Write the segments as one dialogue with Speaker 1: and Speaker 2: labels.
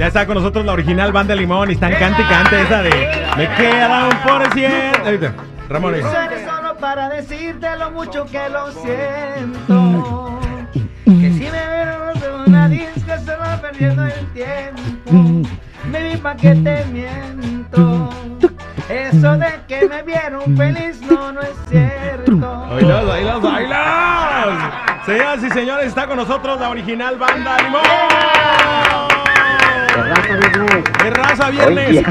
Speaker 1: Ya está con nosotros la original banda Limón y están cante y cante esa de Me queda un por ciento. Ramón.
Speaker 2: solo para decirte lo mucho que lo siento. Que si me vieron en una disco solo perdiendo el tiempo. Me vi pa' que te miento. Eso de que me vieron feliz no, no es cierto.
Speaker 1: Bailas, bailas, bailas. Señoras y señores, está con nosotros la original banda Limón. De raza viernes.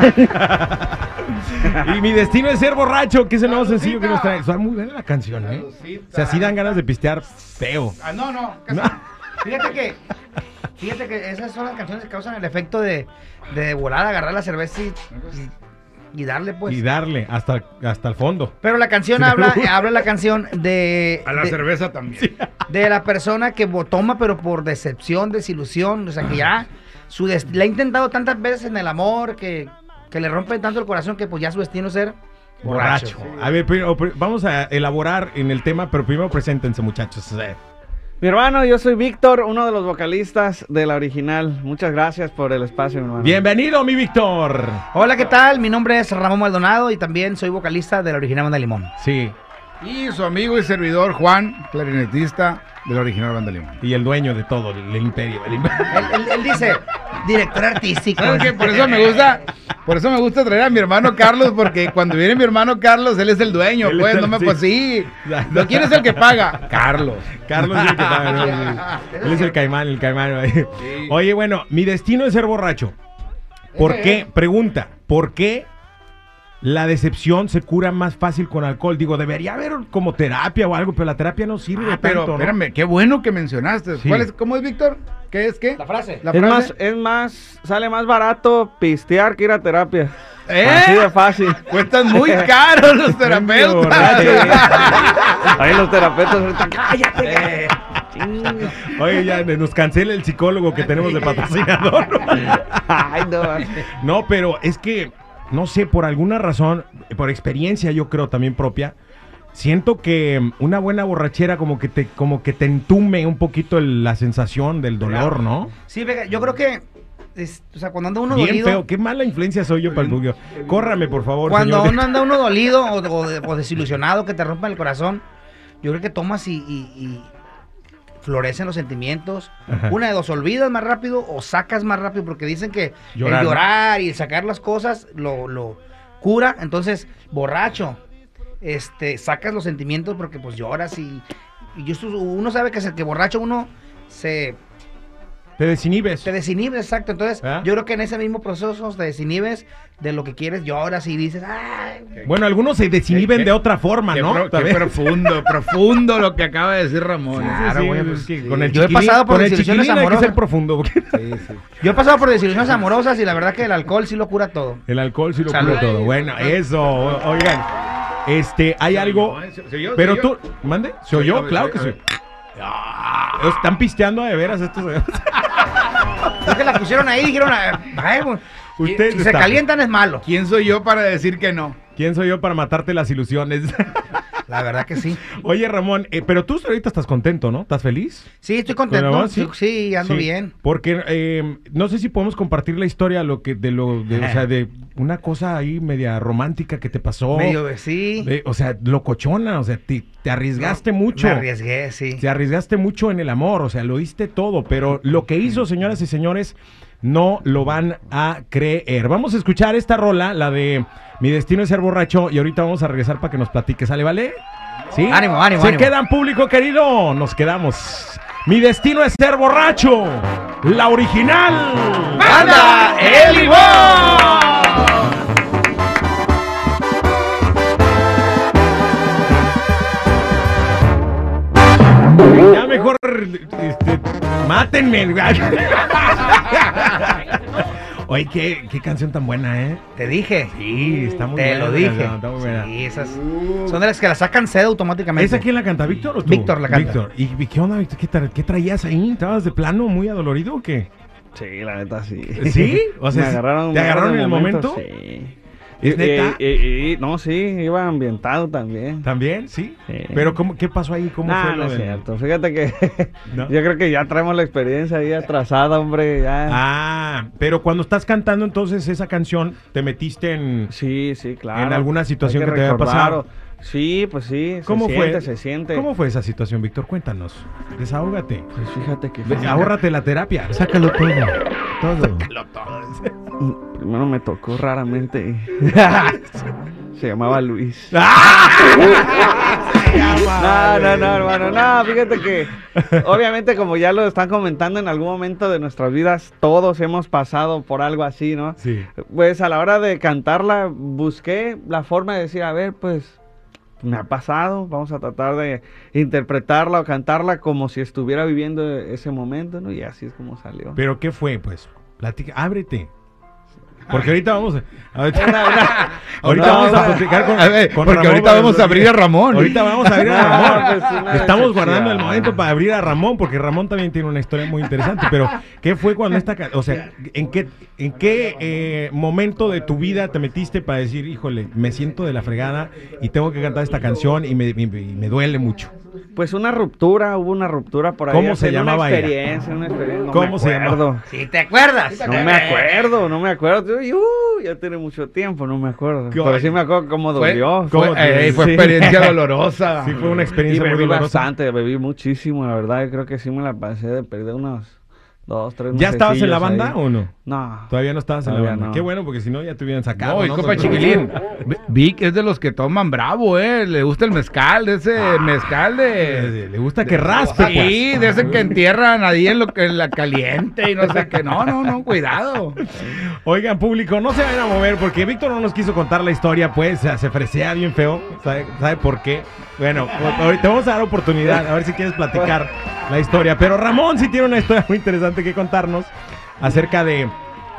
Speaker 1: y mi destino es ser borracho, que es el nuevo sencillo que nos trae. Está muy buena la canción, ¿eh? O sea, sí dan ganas de pistear feo.
Speaker 2: Ah, no, no, casi.
Speaker 1: No.
Speaker 2: Fíjate que, fíjate que esas son las canciones que causan el efecto de, de volar, agarrar la cerveza y, y- y darle, pues.
Speaker 1: Y darle hasta, hasta el fondo.
Speaker 2: Pero la canción habla, habla la canción de,
Speaker 3: A la
Speaker 2: de,
Speaker 3: cerveza también.
Speaker 2: de la persona que toma, pero por decepción, desilusión, o sea, que ya su des- le ha intentado tantas veces en el amor que, que le rompe tanto el corazón que pues ya su destino es ser borracho.
Speaker 1: Borracho. A ver, primero, vamos a elaborar en el tema, pero primero preséntense, muchachos.
Speaker 4: Mi hermano, yo soy Víctor, uno de los vocalistas de la original. Muchas gracias por el espacio, mi hermano.
Speaker 1: Bienvenido, mi Víctor.
Speaker 2: Hola, ¿qué tal? Mi nombre es Ramón Maldonado y también soy vocalista de la original Banda Limón.
Speaker 1: Sí,
Speaker 3: Y su amigo y servidor Juan, clarinetista de la original Banda Limón.
Speaker 1: y el dueño de todo, el, el imperio. el imperio.
Speaker 2: Él, él- él dice, director artístico.
Speaker 3: ¿Sabes qué? Por eso me gusta, por eso me gusta traer a mi hermano Carlos, porque cuando viene mi hermano Carlos, él es el dueño,
Speaker 1: Él
Speaker 3: pues,
Speaker 1: el-
Speaker 3: no me
Speaker 1: sí.
Speaker 3: pues sí. ¿No? ¿Quién es el que paga? Carlos.
Speaker 1: Carlos es el que paga, ¿no? Sí. Él es el caimán, el caimán. Oye, bueno, mi destino es ser borracho. ¿Por
Speaker 3: Ese
Speaker 1: qué? Pregunta, ¿por qué la decepción se cura más fácil con alcohol? Digo, debería haber como terapia o algo, pero la terapia no sirve
Speaker 3: Ah, pero
Speaker 1: tanto, ¿no?
Speaker 3: espérame, qué bueno que mencionaste.
Speaker 1: Sí.
Speaker 3: ¿Cuál es, ¿Cómo es, Víctor? ¿Qué es qué?
Speaker 2: La frase.
Speaker 3: La
Speaker 4: es
Speaker 3: frase.
Speaker 4: más, es más, sale más barato pistear que ir a terapia.
Speaker 3: ¿Eh?
Speaker 4: Así de fácil.
Speaker 3: Cuestan muy caros los terapeutas.
Speaker 4: Ahí los terapeutas ahorita, cállate.
Speaker 1: Oye, ya nos cancela el psicólogo que tenemos de patrocinador.
Speaker 4: Ay, no.
Speaker 1: No, pero es que, no sé, por alguna razón, por experiencia yo creo también propia, siento que una buena borrachera como que te, como que te entume un poquito el- la sensación del dolor, ¿no?
Speaker 2: Sí, venga, yo creo que, es- o sea, cuando anda uno
Speaker 1: Bien
Speaker 2: dolido,
Speaker 1: feo, qué mala influencia soy yo para el Bugio. Córrame, por favor,
Speaker 2: cuando
Speaker 1: señor.
Speaker 2: uno anda uno dolido o, o de- o desilusionado, que te rompan el corazón, yo creo que tomas y, y- y florecen los sentimientos.
Speaker 1: Ajá.
Speaker 2: Una de dos, olvidas más rápido o sacas más rápido, porque dicen que
Speaker 1: Llorar,
Speaker 2: el llorar y el sacar las cosas lo, lo cura. Entonces, borracho, este, sacas los sentimientos porque pues lloras y, y uno sabe que, se, que borracho uno se
Speaker 1: Te desinhibes.
Speaker 2: te desinhibes, exacto. Entonces,
Speaker 1: ¿Ah?
Speaker 2: yo creo que en ese mismo proceso te desinhibes de lo que quieres, lloras y dices, ¡ay!
Speaker 1: Bueno, algunos se desinhiben
Speaker 3: Qué-
Speaker 1: de otra forma,
Speaker 3: Qué,
Speaker 1: ¿no?
Speaker 3: pro- qué profundo, profundo lo que acaba de decir Ramón.
Speaker 2: Claro,
Speaker 1: Sí,
Speaker 2: güey,
Speaker 1: es
Speaker 2: pues,
Speaker 1: con el
Speaker 2: Yo he pasado por desilusiones
Speaker 1: chiquilín hay que
Speaker 2: amorosas.
Speaker 1: ser profundo. porque
Speaker 3: Sí, sí.
Speaker 2: Yo he pasado por desilusiones amorosas y la verdad que el alcohol sí lo cura todo.
Speaker 1: El alcohol sí lo
Speaker 2: Salud.
Speaker 1: cura todo. Bueno, eso. Oigan, este, hay algo.
Speaker 3: ¿eh? ¿Se- se oyó?
Speaker 1: Pero
Speaker 3: ¿Se
Speaker 1: tú, mande, ¿se
Speaker 3: Se
Speaker 1: oyó? Claro
Speaker 3: se
Speaker 1: que sí.
Speaker 3: oyó.
Speaker 1: Ah, Están pisteando de veras estos.
Speaker 2: Creo que la pusieron ahí y dijeron, ay, pues,
Speaker 1: Ustedes
Speaker 2: si se calientan es malo.
Speaker 3: ¿Quién soy yo para decir que no?
Speaker 1: ¿Quién soy yo para matarte las ilusiones?
Speaker 2: La verdad que sí.
Speaker 1: Oye, Ramón, eh, pero tú ahorita estás contento, ¿no? ¿Estás feliz?
Speaker 2: Sí, estoy
Speaker 1: ¿Con
Speaker 2: contento. Sí, sí, ando
Speaker 1: Sí,
Speaker 2: bien.
Speaker 1: Porque eh, no sé si podemos compartir la historia lo que de lo de, o sea, de una cosa ahí media romántica que te pasó.
Speaker 2: Medio, sí.
Speaker 1: De- o sea, locochona, o sea, te, te arriesgaste mucho.
Speaker 2: Me arriesgué, sí.
Speaker 1: Te arriesgaste mucho en el amor, o sea, lo diste todo, pero lo que hizo, señoras y señores, no lo van a creer. Vamos a escuchar esta rola, la de Mi destino es ser borracho, y ahorita vamos a regresar para que nos platique, ¿sale, vale? ¿Sí?
Speaker 2: Ánimo, ánimo,
Speaker 1: Se
Speaker 2: ánimo.
Speaker 1: quedan, público querido, nos quedamos. Mi destino es ser borracho, la original.
Speaker 2: ¡Banda El Limón!
Speaker 1: Ya mejor, este, mátenme. Oye, ¿qué, qué canción tan buena, ¿eh?
Speaker 2: Te dije.
Speaker 1: Sí, está muy
Speaker 2: Te
Speaker 1: buena.
Speaker 2: lo
Speaker 1: esa
Speaker 2: dije.
Speaker 1: canción, Está muy buena.
Speaker 2: Sí, esas son de las que la sacan sed automáticamente.
Speaker 1: ¿Esa quién la canta, Víctor o tú?
Speaker 2: Víctor la canta.
Speaker 1: Víctor. ¿Y qué onda, Víctor? ¿Qué, tra- qué traías ahí? ¿Estabas de plano muy adolorido o qué?
Speaker 4: Sí, la neta sí.
Speaker 1: ¿Sí? O sea,
Speaker 4: me agarraron.
Speaker 1: ¿te agarraron en el
Speaker 4: momento,
Speaker 1: momento?
Speaker 4: Sí. Y- y- y- no, sí, iba ambientado también.
Speaker 1: ¿También? ¿Sí?
Speaker 4: Sí.
Speaker 1: Pero ¿cómo, ¿qué pasó ahí? ¿Cómo
Speaker 4: Nah,
Speaker 1: fue
Speaker 4: no es cierto. Fíjate que
Speaker 1: ¿No?
Speaker 4: yo creo que ya traemos la experiencia ahí atrasada, hombre. Ya.
Speaker 1: Ah, pero cuando estás cantando entonces esa canción, te metiste en...
Speaker 4: Sí, sí, claro.
Speaker 1: ¿En alguna situación
Speaker 4: Hay
Speaker 1: que te
Speaker 4: recordar,
Speaker 1: pasado?
Speaker 4: Sí, pues sí.
Speaker 1: ¿Cómo
Speaker 4: se
Speaker 1: fue?
Speaker 4: siente, se siente.
Speaker 1: ¿Cómo fue esa situación, Víctor? Cuéntanos. Desahógate.
Speaker 4: Pues fíjate que.
Speaker 1: Ahórrate la terapia.
Speaker 3: Sácalo todo. Todo.
Speaker 4: Primero me tocó raramente. Se llamaba Luis. No, no, no, hermano. No, fíjate que obviamente como ya lo están comentando en algún momento de nuestras vidas, todos hemos pasado por algo así, ¿no?
Speaker 1: Sí.
Speaker 4: Pues a la hora de cantarla busqué la forma de decir, a ver, pues me ha pasado, vamos a tratar de interpretarla o cantarla como si estuviera viviendo ese momento, ¿no? Y así es como salió.
Speaker 1: ¿Pero qué fue, pues? Platica, ábrete. Porque ahorita vamos a... Ahorita, vamos a platicar con,
Speaker 3: A ver,
Speaker 1: con
Speaker 3: porque
Speaker 1: Ramón
Speaker 3: ahorita vamos a abrir a Ramón.
Speaker 1: Ahorita vamos a abrir a Ramón.
Speaker 4: pues,
Speaker 1: Estamos guardando el momento para abrir a Ramón, porque Ramón también tiene una historia muy interesante. Pero, ¿qué fue cuando esta... O sea, ¿en qué, en qué eh, momento de tu vida te metiste para decir, híjole, me siento de la fregada y tengo que cantar esta canción y me, me- y me duele mucho?
Speaker 4: Pues una ruptura, hubo una ruptura por ahí.
Speaker 1: ¿Cómo se llamaba
Speaker 4: una
Speaker 1: ella?
Speaker 4: experiencia, una experiencia. no
Speaker 1: ¿Cómo
Speaker 4: me
Speaker 1: se llamaba?
Speaker 4: acuerdo.
Speaker 2: ¿Sí te acuerdas?
Speaker 4: No me acuerdo, no me acuerdo. Yo, uh, ya tiene mucho tiempo, no me acuerdo.
Speaker 1: ¿Qué-
Speaker 4: Pero sí me acuerdo cómo dolió.
Speaker 3: fue,
Speaker 1: ¿Cómo
Speaker 3: eh, fue
Speaker 4: sí.
Speaker 3: experiencia dolorosa.
Speaker 1: Sí, fue una
Speaker 4: Y
Speaker 1: experiencia muy
Speaker 4: bebí
Speaker 1: dolorosa.
Speaker 4: bastante, bebí muchísimo, la verdad. Yo creo que sí me la pasé de perder unos dos, tres
Speaker 1: ¿Ya estabas en la banda
Speaker 4: ahí.
Speaker 1: o no?
Speaker 4: No.
Speaker 1: Todavía no estabas en la banda.
Speaker 4: no.
Speaker 1: Qué bueno, porque si no ya te hubieran sacado.
Speaker 3: No, y
Speaker 1: ¿no?
Speaker 3: copa chiquilín. Vic es de los que toman bravo, eh. Le gusta el mezcal, de ese mezcal de.
Speaker 1: Le gusta que raspe, pues.
Speaker 3: Sí, de ese que entierran ahí en, lo, que- en la caliente y no sé qué. No, no, no, cuidado.
Speaker 1: Oigan, público, no se vayan a mover porque Víctor no nos quiso contar la historia, pues se se fresea bien feo. ¿Sabe, sabe por qué? Bueno, ahorita vamos a dar oportunidad, a ver si quieres platicar la historia. Pero Ramón sí tiene una historia muy interesante que contarnos acerca de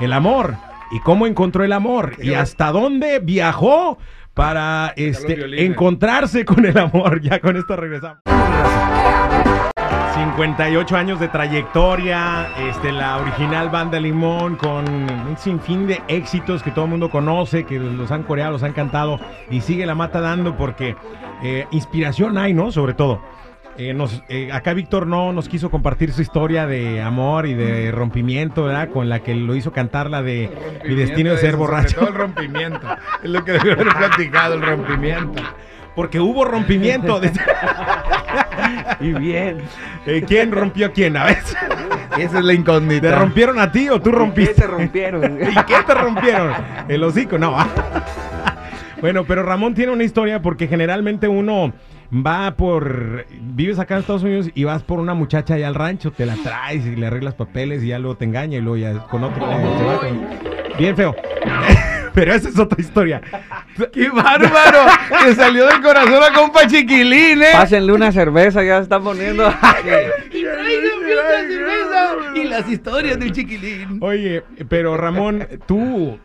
Speaker 1: el amor y cómo encontró el amor y hasta dónde viajó para este, encontrarse con el amor. Ya con esto regresamos. 58 años de trayectoria, este, la original banda Limón con un sinfín de éxitos que todo el mundo conoce, que los han coreado, los han cantado y sigue la mata dando porque eh, inspiración hay, ¿no? Sobre todo. Eh, nos, eh, acá Víctor no nos quiso compartir su historia de amor y de rompimiento, ¿verdad? Con la que lo hizo cantar la de Mi destino de ser borracho.
Speaker 3: Todo el rompimiento. Es lo que debe haber platicado, el rompimiento.
Speaker 1: Porque hubo rompimiento. de-
Speaker 4: Y bien.
Speaker 1: Eh, ¿Quién rompió a quién? A ver.
Speaker 3: Esa es la incógnita.
Speaker 1: ¿Te rompieron a ti o tú
Speaker 4: ¿Qué
Speaker 1: rompiste?
Speaker 4: te rompieron?
Speaker 1: ¿Y qué te rompieron? El hocico, no. Bueno, pero Ramón tiene una historia porque generalmente uno va por. Vives acá en Estados Unidos y vas por una muchacha allá al rancho, te la traes y le arreglas papeles y ya luego te engaña y luego ya con otro. eh, se va con- Bien feo. Pero esa es otra historia.
Speaker 3: ¡Qué bárbaro! que salió del corazón a compa chiquilín, ¿eh?
Speaker 4: Pásenle una cerveza, ya se está poniendo.
Speaker 3: Y las historias del chiquilín.
Speaker 1: Oye, pero Ramón, tú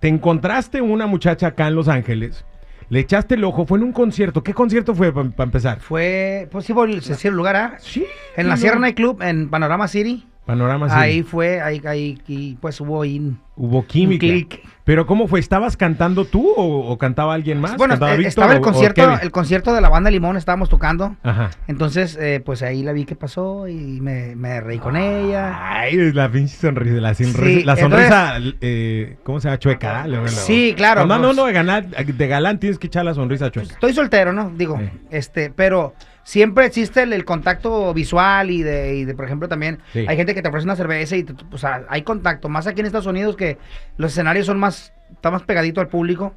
Speaker 1: te encontraste una muchacha acá en Los Ángeles, le echaste el ojo, fue en un concierto. ¿Qué concierto fue para empezar?
Speaker 2: Fue, pues sí, por el el lugar, ¿ah?
Speaker 1: Sí.
Speaker 2: En la Sierra Night Club, en Panorama City.
Speaker 1: Panorama sí.
Speaker 2: Ahí fue, ahí, ahí, y pues hubo ahí.
Speaker 1: Hubo química.
Speaker 2: Un.
Speaker 1: Pero ¿cómo fue? ¿Estabas cantando tú o, o cantaba alguien más?
Speaker 2: Bueno,
Speaker 1: ¿Cantaba
Speaker 2: eh, estaba el
Speaker 1: o
Speaker 2: concierto, el concierto de la banda Limón, estábamos tocando.
Speaker 1: Ajá.
Speaker 2: Entonces, eh, pues ahí la vi que pasó y me, me reí con ella.
Speaker 1: Ay, la pinche sonrisa, la, sonrisa,
Speaker 2: Sí,
Speaker 1: la
Speaker 2: entonces-
Speaker 1: sonrisa, eh, ¿cómo se llama? Chueca.
Speaker 2: Sí, claro,
Speaker 1: No, no,
Speaker 2: pues-
Speaker 1: no, de, galán, de galán tienes que echar la sonrisa chueca.
Speaker 2: Estoy soltero, ¿no? Digo,
Speaker 1: Sí.
Speaker 2: este, pero siempre existe el, el contacto visual y de, y de, por ejemplo, también
Speaker 1: Sí.
Speaker 2: hay gente que te ofrece una cerveza y, te- o sea, hay contacto. Más aquí en Estados Unidos que los escenarios son más, está más pegadito al público.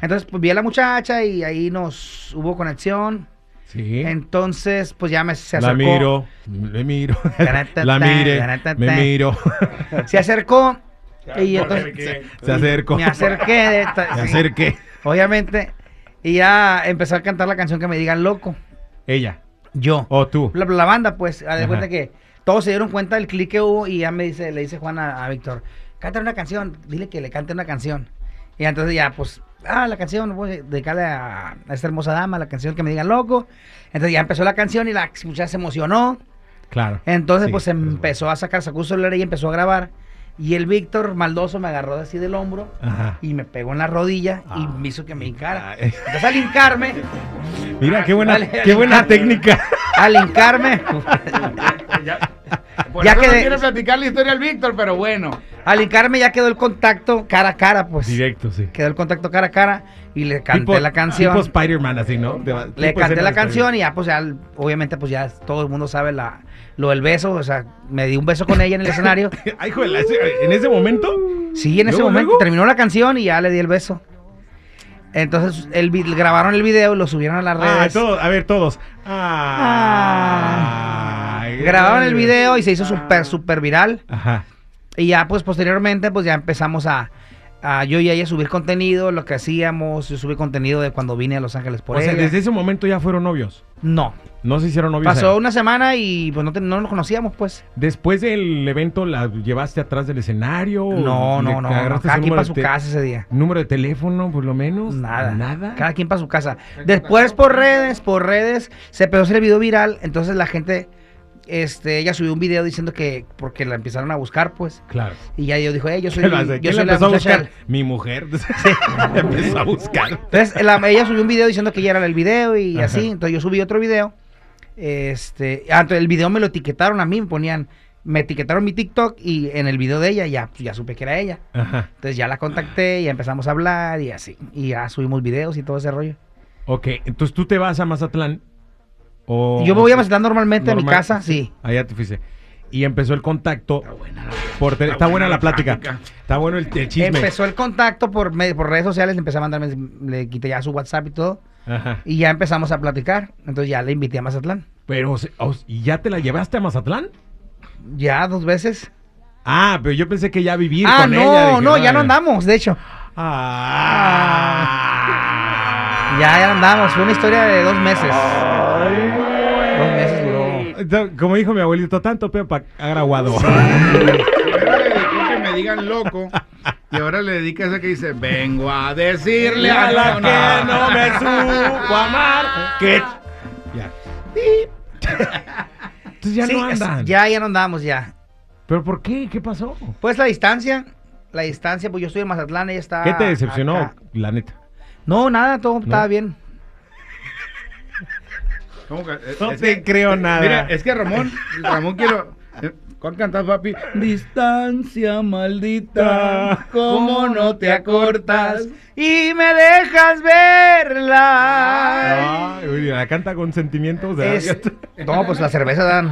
Speaker 2: Entonces, pues vi a la muchacha y ahí nos hubo conexión.
Speaker 1: Sí.
Speaker 2: Entonces, pues ya me se
Speaker 1: La
Speaker 2: acercó.
Speaker 1: miro, le miro. La mire, me miro.
Speaker 2: Se acercó. Y entonces
Speaker 1: Se acercó.
Speaker 2: me acerqué. de esta-
Speaker 1: Me
Speaker 2: sí,
Speaker 1: acerqué.
Speaker 2: Obviamente. Y ya empezó a cantar la canción que me digan loco.
Speaker 1: Ella.
Speaker 2: Yo.
Speaker 1: O tú.
Speaker 2: La, la banda, pues, a de cuenta que todos se dieron cuenta del clic que hubo y ya me dice, le dice Juan a, a Víctor, canta una canción, dile que le cante una canción. Y entonces ya, pues, ah, la canción, voy a dedicarle a, a esta hermosa dama, la canción que me digan loco. Entonces ya empezó la canción y la muchacha se emocionó.
Speaker 1: Claro.
Speaker 2: Entonces,
Speaker 1: Sí,
Speaker 2: pues empezó a sacar, sacó su celular y empezó a grabar. Y el Víctor Maldoso me agarró así del hombro
Speaker 1: Ajá.
Speaker 2: y me pegó en la rodilla y
Speaker 1: Ah.
Speaker 2: me hizo que me hincara. Entonces al hincarme,
Speaker 1: Mira, qué buena,
Speaker 2: Dale,
Speaker 1: qué buena técnica.
Speaker 2: al hincarme,
Speaker 3: Por
Speaker 2: Ya
Speaker 3: eso no quiere platicar la historia al Víctor, pero bueno.
Speaker 2: al hincarme ya quedó el contacto cara a cara, pues.
Speaker 1: Directo, sí.
Speaker 2: Quedó el contacto cara a cara y le canté
Speaker 1: Tipo-
Speaker 2: la canción.
Speaker 1: Tipo Spider-Man, así, ¿no? De-
Speaker 2: Le canté la canción y ya, pues ya, obviamente, pues ya todo el mundo sabe la, lo del beso. O sea, me di un beso con ella en el escenario.
Speaker 1: Ay, joder, en ese momento.
Speaker 2: Sí, en ese
Speaker 1: ¿Luego,
Speaker 2: momento
Speaker 1: luego?
Speaker 2: terminó la canción y ya le di el beso. Entonces, el, grabaron el video y lo subieron a las
Speaker 1: Ah,
Speaker 2: redes.
Speaker 1: todos, a ver, todos.
Speaker 2: Ah.
Speaker 1: Ay,
Speaker 2: Grabaron el video y se hizo súper, súper viral.
Speaker 1: Ajá.
Speaker 2: Y ya, pues posteriormente, pues ya empezamos a, a yo y ella subir contenido, lo que hacíamos. Yo subí contenido de cuando vine a Los Ángeles por
Speaker 1: o sea, desde ese momento ya fueron novios.
Speaker 2: No.
Speaker 1: No se hicieron novios.
Speaker 2: Pasó
Speaker 1: ahí.
Speaker 2: una semana y pues no, te- no nos conocíamos, pues.
Speaker 1: Después del evento, ¿la llevaste atrás del escenario?
Speaker 2: No,
Speaker 1: ¿Le
Speaker 2: no, no. no.
Speaker 1: agarraste
Speaker 2: Cada quien
Speaker 1: número
Speaker 2: para
Speaker 1: de
Speaker 2: su
Speaker 1: te-
Speaker 2: casa ese día.
Speaker 1: ¿Número de teléfono, por lo menos?
Speaker 2: Nada.
Speaker 1: Nada.
Speaker 2: Cada quien para su casa. Después por redes, por redes, se empezó a hacer el video viral. Entonces la gente, este, ella subió un video diciendo que, porque la empezaron a buscar, pues.
Speaker 1: Claro.
Speaker 2: Y ya dijo, eh, yo soy, yo
Speaker 1: ¿Quién
Speaker 2: soy
Speaker 1: la
Speaker 2: la
Speaker 1: empezó a
Speaker 2: muchacha
Speaker 1: buscar? Mi mujer. empezó a buscar.
Speaker 2: Entonces la- ella subió un video diciendo que ella era el video y
Speaker 1: Ajá.
Speaker 2: así. Entonces yo subí otro video. Este, ah, entonces el video me lo etiquetaron a mí, me ponían, me etiquetaron mi TikTok y en el video de ella ya, pues, ya supe que era ella.
Speaker 1: Ajá.
Speaker 2: Entonces ya la contacté y empezamos a hablar y así. Y ya subimos videos y todo ese rollo.
Speaker 1: Ok, entonces tú te vas a Mazatlán. O...
Speaker 2: Yo me voy a Mazatlán normalmente a mi
Speaker 1: Normal.
Speaker 2: casa, sí.
Speaker 1: Allá te fuiste. Y empezó el contacto. Por tele- está, buena la plática. Está bueno el, el chisme.
Speaker 2: Empezó el contacto por, por redes sociales, le empecé a mandar, mens- le quité ya su WhatsApp y todo.
Speaker 1: Ajá.
Speaker 2: Y ya empezamos a platicar. Entonces ya le invité a Mazatlán.
Speaker 1: Pero, ¿y ya te la llevaste a Mazatlán?
Speaker 2: Ya dos veces.
Speaker 1: Ah, pero yo pensé que ya vivir
Speaker 2: ah,
Speaker 1: con
Speaker 2: no,
Speaker 1: ella. Dije,
Speaker 2: no, ya no
Speaker 1: "Ay".
Speaker 2: andamos, de hecho.
Speaker 1: Ah.
Speaker 2: Ya, ya no andamos. Fue una historia de dos meses.
Speaker 1: Entonces, Como dijo mi abuelito, tanto peo para agraguado.
Speaker 3: Primero le dedicó que me digan loco. Y ahora le dedica esa que dice, vengo a decirle
Speaker 1: a la que no me supo amar. Que... Ya. Entonces ya
Speaker 2: Sí,
Speaker 1: no
Speaker 2: es-
Speaker 1: andan.
Speaker 2: Ya, ya no andamos, ya.
Speaker 1: ¿Pero por qué? ¿Qué pasó?
Speaker 2: Pues la distancia. La distancia, pues yo estoy en Mazatlán, ella está.
Speaker 1: ¿Qué te decepcionó,
Speaker 2: acá.
Speaker 1: la neta?
Speaker 2: No, nada, todo estaba bien.
Speaker 3: ¿Cómo que? Es-
Speaker 1: No
Speaker 3: es
Speaker 1: te
Speaker 3: que-
Speaker 1: creo nada.
Speaker 3: Mira, es que Ramón, Ramón quiero. eh, ¿Cuál cantas, papi? Distancia maldita, ¿cómo no te acortas?
Speaker 2: Y me dejas verla.
Speaker 1: Ay, uy, la canta con sentimientos. de
Speaker 2: Es- no, pues la cerveza dan.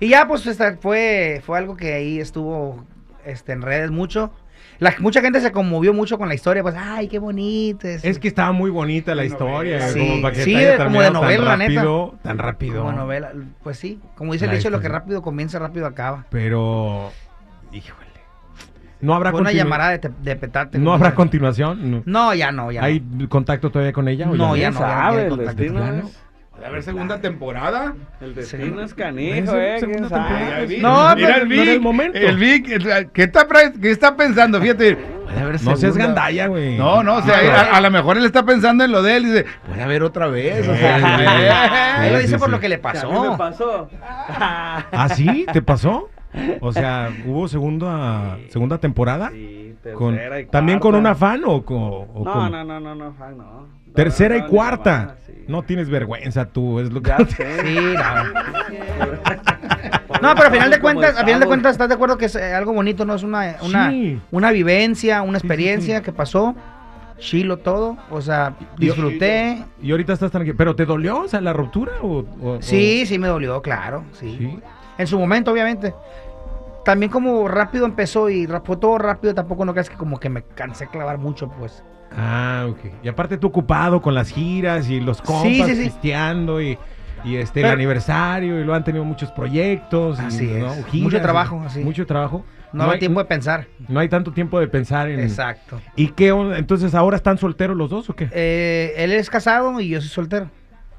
Speaker 2: Y ya, pues esta fue, fue algo que ahí estuvo este, en redes mucho. La, mucha gente se conmovió mucho con la historia, pues, ay, qué bonito. es-
Speaker 1: Es que estaba muy bonita la historia.
Speaker 2: Sí,
Speaker 1: como para que
Speaker 2: sí, como de novela, la
Speaker 1: tan
Speaker 2: neta.
Speaker 1: rápido, Tan rápido.
Speaker 2: Como novela, pues sí. Como dice el dicho, lo que rápido comienza, rápido acaba.
Speaker 1: Pero, híjole. No habrá,
Speaker 2: Fue una llamarada de, te- de petate.
Speaker 1: ¿No habrá continuación? No.
Speaker 2: No, ya no, ya
Speaker 1: ¿Hay
Speaker 2: no.
Speaker 1: contacto todavía con ella? o
Speaker 2: No, ya
Speaker 4: ¿Quién
Speaker 2: no, ya no
Speaker 4: sabe?
Speaker 3: ¿Puede haber segunda temporada?
Speaker 4: El
Speaker 2: Sí.
Speaker 4: destino es canijo, eh.
Speaker 1: segunda
Speaker 4: ¿Quién sabe?
Speaker 3: el Vic.
Speaker 2: No,
Speaker 3: Mira
Speaker 2: pero
Speaker 3: el
Speaker 1: no
Speaker 3: Vic.
Speaker 1: el momento.
Speaker 3: El Vic, ¿qué está, qué está pensando? Fíjate. Puede haber
Speaker 1: No seas gandalla, güey.
Speaker 3: No, no, o sea, a, a lo mejor él está pensando en lo de él y dice, puede haber otra vez. O sea,
Speaker 1: Sí,
Speaker 2: Él lo
Speaker 1: sí,
Speaker 2: dice
Speaker 1: sí,
Speaker 2: por
Speaker 1: sí.
Speaker 2: lo que le
Speaker 4: A mí me
Speaker 2: pasó.
Speaker 4: pasó.
Speaker 1: ¿Ah, sí? ¿Te pasó? O sea, ¿hubo segunda, segunda temporada?
Speaker 4: Sí,
Speaker 1: Con,
Speaker 4: tercera y
Speaker 1: ¿También con
Speaker 4: cuarta.
Speaker 1: una fan o, co- o
Speaker 4: No,
Speaker 1: cómo?
Speaker 4: no, no, no, no, fan, no.
Speaker 1: Tercera y cuarta. No tienes vergüenza tú, es lo que...
Speaker 2: Sí, no. No, pero a final de cuentas, a final de cuentas, ¿estás de acuerdo que es eh, algo bonito, no? Es una, una,
Speaker 1: Sí.
Speaker 2: una vivencia, una
Speaker 1: Sí, sí,
Speaker 2: experiencia
Speaker 1: sí.
Speaker 2: que pasó. Chilo todo. O sea, disfruté.
Speaker 1: Y ahorita estás tranquilo. ¿Pero te dolió, o sea, la ruptura? O, o-
Speaker 2: Sí, sí me dolió, claro. Sí.
Speaker 1: sí.
Speaker 2: En su momento, obviamente. También como rápido empezó y ra- fue todo rápido, tampoco no creas que como que me cansé de clavar mucho, pues.
Speaker 1: Ah, ok. Y aparte tú ocupado con las giras y los compas
Speaker 2: Sí, sí, sí.
Speaker 1: pisteando y, y este el
Speaker 2: Pero-
Speaker 1: aniversario y lo han tenido muchos proyectos. y,
Speaker 2: Así
Speaker 1: ¿no?
Speaker 2: es.
Speaker 1: Giras
Speaker 2: Mucho trabajo, así.
Speaker 1: Mucho trabajo.
Speaker 2: No, hay
Speaker 1: hay
Speaker 2: tiempo de pensar.
Speaker 1: No hay tanto tiempo de pensar en...
Speaker 2: Exacto.
Speaker 1: ¿Y qué onda? Entonces ahora están solteros los dos o qué?
Speaker 2: Eh, él es casado y yo soy soltero.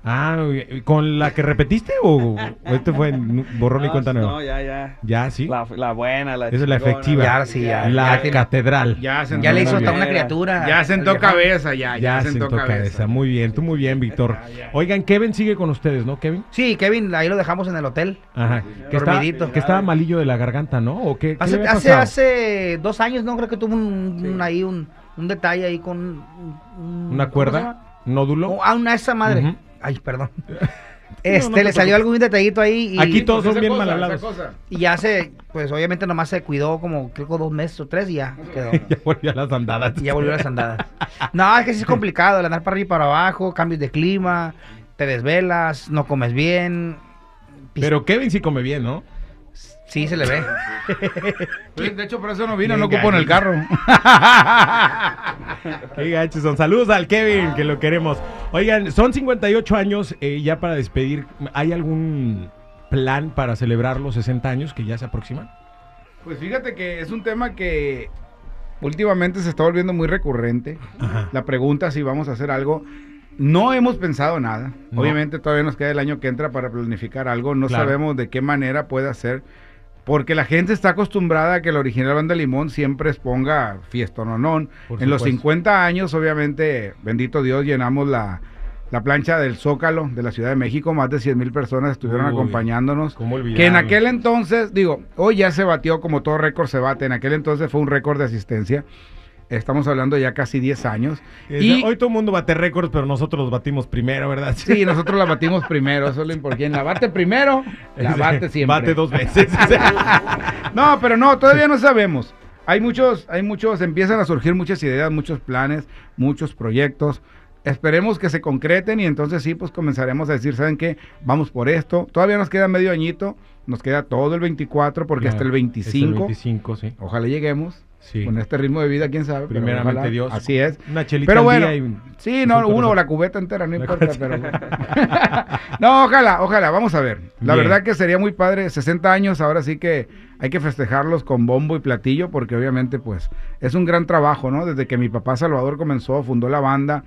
Speaker 1: Ah, ¿con la que repetiste o este fue en borrón y
Speaker 4: No,
Speaker 1: cuenta nueva?
Speaker 4: No, ya, ya.
Speaker 1: Ya, sí.
Speaker 4: La, la buena, la
Speaker 1: Esa es la
Speaker 4: chingona,
Speaker 1: efectiva.
Speaker 2: Ya, sí, ya.
Speaker 1: La
Speaker 2: Ya
Speaker 1: catedral.
Speaker 3: Ya sentó,
Speaker 2: Ya le hizo hasta una criatura.
Speaker 3: ya sentó cabeza, ya, ya,
Speaker 1: Ya
Speaker 3: sentó, cabeza.
Speaker 1: Muy bien, tú muy bien, Víctor. Oigan, Kevin sigue con ustedes, ¿no, Kevin?
Speaker 2: Sí, Kevin, ahí lo dejamos en el hotel.
Speaker 1: Ajá. Que, está, que estaba malillo de la garganta, ¿no? ¿O qué,
Speaker 2: Hace, hace, hace dos años, ¿no? Creo que tuvo un, un- ahí un, un detalle ahí con... un- un-
Speaker 1: ¿Una
Speaker 2: ¿cómo se
Speaker 1: cuerda? ¿Nódulo?
Speaker 2: Oh, ah, una esa madre. Ay, perdón.
Speaker 1: no
Speaker 2: Este,
Speaker 1: te
Speaker 2: le salió algún detallito ahí y,
Speaker 1: Aquí todos son
Speaker 3: Esa
Speaker 1: bien
Speaker 3: cosa,
Speaker 1: mal hablados.
Speaker 2: y ya se, pues obviamente nomás se cuidó como creo que dos meses o tres y ya quedó.
Speaker 1: ya volvió a las andadas.
Speaker 2: Y ya volvió a las andadas. No, es que sí es complicado el andar para arriba y para abajo, cambios de clima, te desvelas, no comes bien.
Speaker 1: Pero Kevin sí come bien, ¿no?
Speaker 2: Sí se le ve.
Speaker 3: De hecho, por eso no vino,
Speaker 1: Bien
Speaker 3: no ocupó en el carro.
Speaker 1: Qué gachos son. Saludos al Kevin, que lo queremos. Oigan, son 58 años, eh, ya para despedir, ¿hay algún plan para celebrar los 60 años que ya se aproximan?
Speaker 3: Pues fíjate que es un tema que últimamente se está volviendo muy recurrente.
Speaker 1: Ajá.
Speaker 3: La pregunta si vamos a hacer algo. No hemos pensado nada.
Speaker 1: No.
Speaker 3: Obviamente todavía nos queda el año que entra para planificar algo. No
Speaker 1: Claro.
Speaker 3: sabemos de qué manera puede ser. Porque la gente está acostumbrada a que la original banda Limón siempre exponga fiestononón.
Speaker 1: Por
Speaker 3: En los
Speaker 1: supuesto.
Speaker 3: 50 años, obviamente, bendito Dios, llenamos la, la plancha del Zócalo de la Ciudad de México. Más de 100 mil personas estuvieron
Speaker 1: Uy,
Speaker 3: acompañándonos. Que en aquel entonces, digo, hoy ya se batió como todo récord se bate. En aquel entonces fue un récord de asistencia. Estamos hablando ya casi 10 años. Y
Speaker 1: Hoy todo el mundo bate récords, pero nosotros los batimos primero, ¿verdad?
Speaker 3: sí, nosotros la batimos primero. Eso es lo importante. Quien la bate primero, la bate siempre.
Speaker 1: Bate dos veces.
Speaker 3: No, pero no, todavía no sabemos. Hay muchos, hay muchos, empiezan a surgir muchas ideas, muchos planes, muchos proyectos. Esperemos que se concreten y entonces sí, pues comenzaremos a decir, ¿saben qué? Vamos por esto. Todavía nos queda medio añito, nos queda todo el 24 porque hasta el
Speaker 1: Claro,
Speaker 3: 25.
Speaker 1: hasta el 25, sí.
Speaker 3: Ojalá lleguemos.
Speaker 1: Sí.
Speaker 3: Con este ritmo de vida, quién sabe.
Speaker 1: Primeramente
Speaker 3: ojalá.
Speaker 1: Dios.
Speaker 3: Así es.
Speaker 1: Una chelita
Speaker 3: Pero
Speaker 1: al
Speaker 3: bueno,
Speaker 1: día y-
Speaker 3: sí, no, uno o la cubeta entera, no importa, pero... no, ojalá, ojalá, vamos a ver. La
Speaker 1: Bien.
Speaker 3: verdad que sería muy padre, 60 años, ahora sí que hay que festejarlos con bombo y platillo, porque obviamente, pues, es un gran trabajo, ¿no? Desde que mi papá Salvador comenzó, fundó la banda,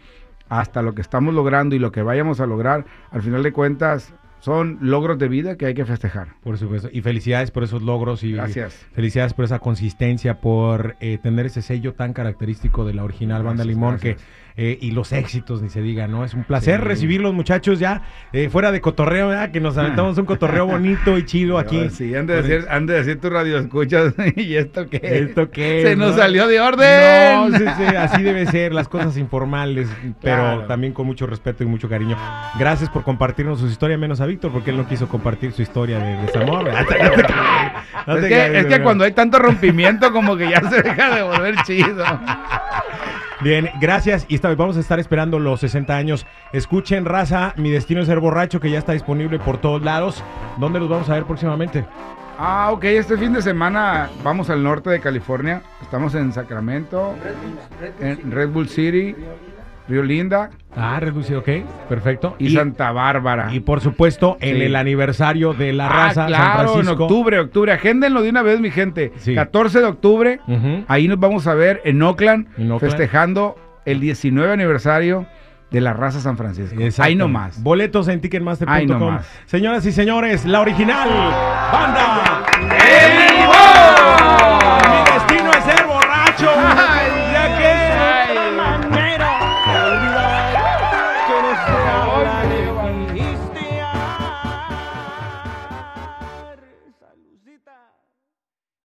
Speaker 3: hasta lo que estamos logrando y lo que vayamos a lograr, al final de cuentas, son logros de vida que hay que festejar.
Speaker 1: Por supuesto. Y felicidades por esos logros y
Speaker 3: Gracias.
Speaker 1: felicidades por esa consistencia, por eh, tener ese sello tan característico de la original Banda Limón
Speaker 3: gracias.
Speaker 1: que eh, y los éxitos, ni se diga, ¿no? Es un placer
Speaker 3: Sí.
Speaker 1: recibirlos, muchachos, ya eh, fuera de cotorreo, ¿verdad? Que nos aventamos un cotorreo bonito y chido aquí.
Speaker 3: Sí, han de decir, han de decir tu radio escuchas, ¿y esto qué?
Speaker 1: ¿Esto qué
Speaker 3: Se
Speaker 1: es,
Speaker 3: nos
Speaker 1: no?
Speaker 3: salió de orden.
Speaker 1: No, sí, sí, así debe ser, las cosas informales, pero
Speaker 3: Claro.
Speaker 1: también con mucho respeto y mucho cariño. Gracias por compartirnos su historia, menos a Víctor, porque él no quiso compartir su historia de desamor. ¿verdad? No
Speaker 3: es, que, es que cuando hay tanto rompimiento como que ya se deja de volver chido.
Speaker 1: Bien, gracias. Y esta vez vamos a estar esperando los 60 años. Escuchen, raza, Mi Destino es Ser Borracho, que ya está disponible por todos lados. ¿Dónde los vamos a ver próximamente?
Speaker 3: Ah, ok, este fin de semana vamos al norte de California. Estamos en Sacramento, en Red Bull City, Río Linda
Speaker 1: Ah, reducido, ok, perfecto.
Speaker 3: y, Santa Bárbara.
Speaker 1: y por supuesto, en
Speaker 3: Sí.
Speaker 1: el aniversario de la
Speaker 3: ah,
Speaker 1: raza, San
Speaker 3: claro, en
Speaker 1: Francisco.
Speaker 3: octubre, octubre. Agéndenlo de una vez, mi gente.
Speaker 1: Sí.
Speaker 3: 14 de octubre, ahí nos vamos a ver en Oakland,
Speaker 1: En Oakland.
Speaker 3: festejando el 19 aniversario de la raza San Francisco.
Speaker 1: Exacto.
Speaker 3: Ahí nomás.
Speaker 1: Boletos en
Speaker 3: Ahí
Speaker 1: ticketmaster.com.
Speaker 3: nomás.
Speaker 1: Señoras y señores, la original banda.
Speaker 3: ¡El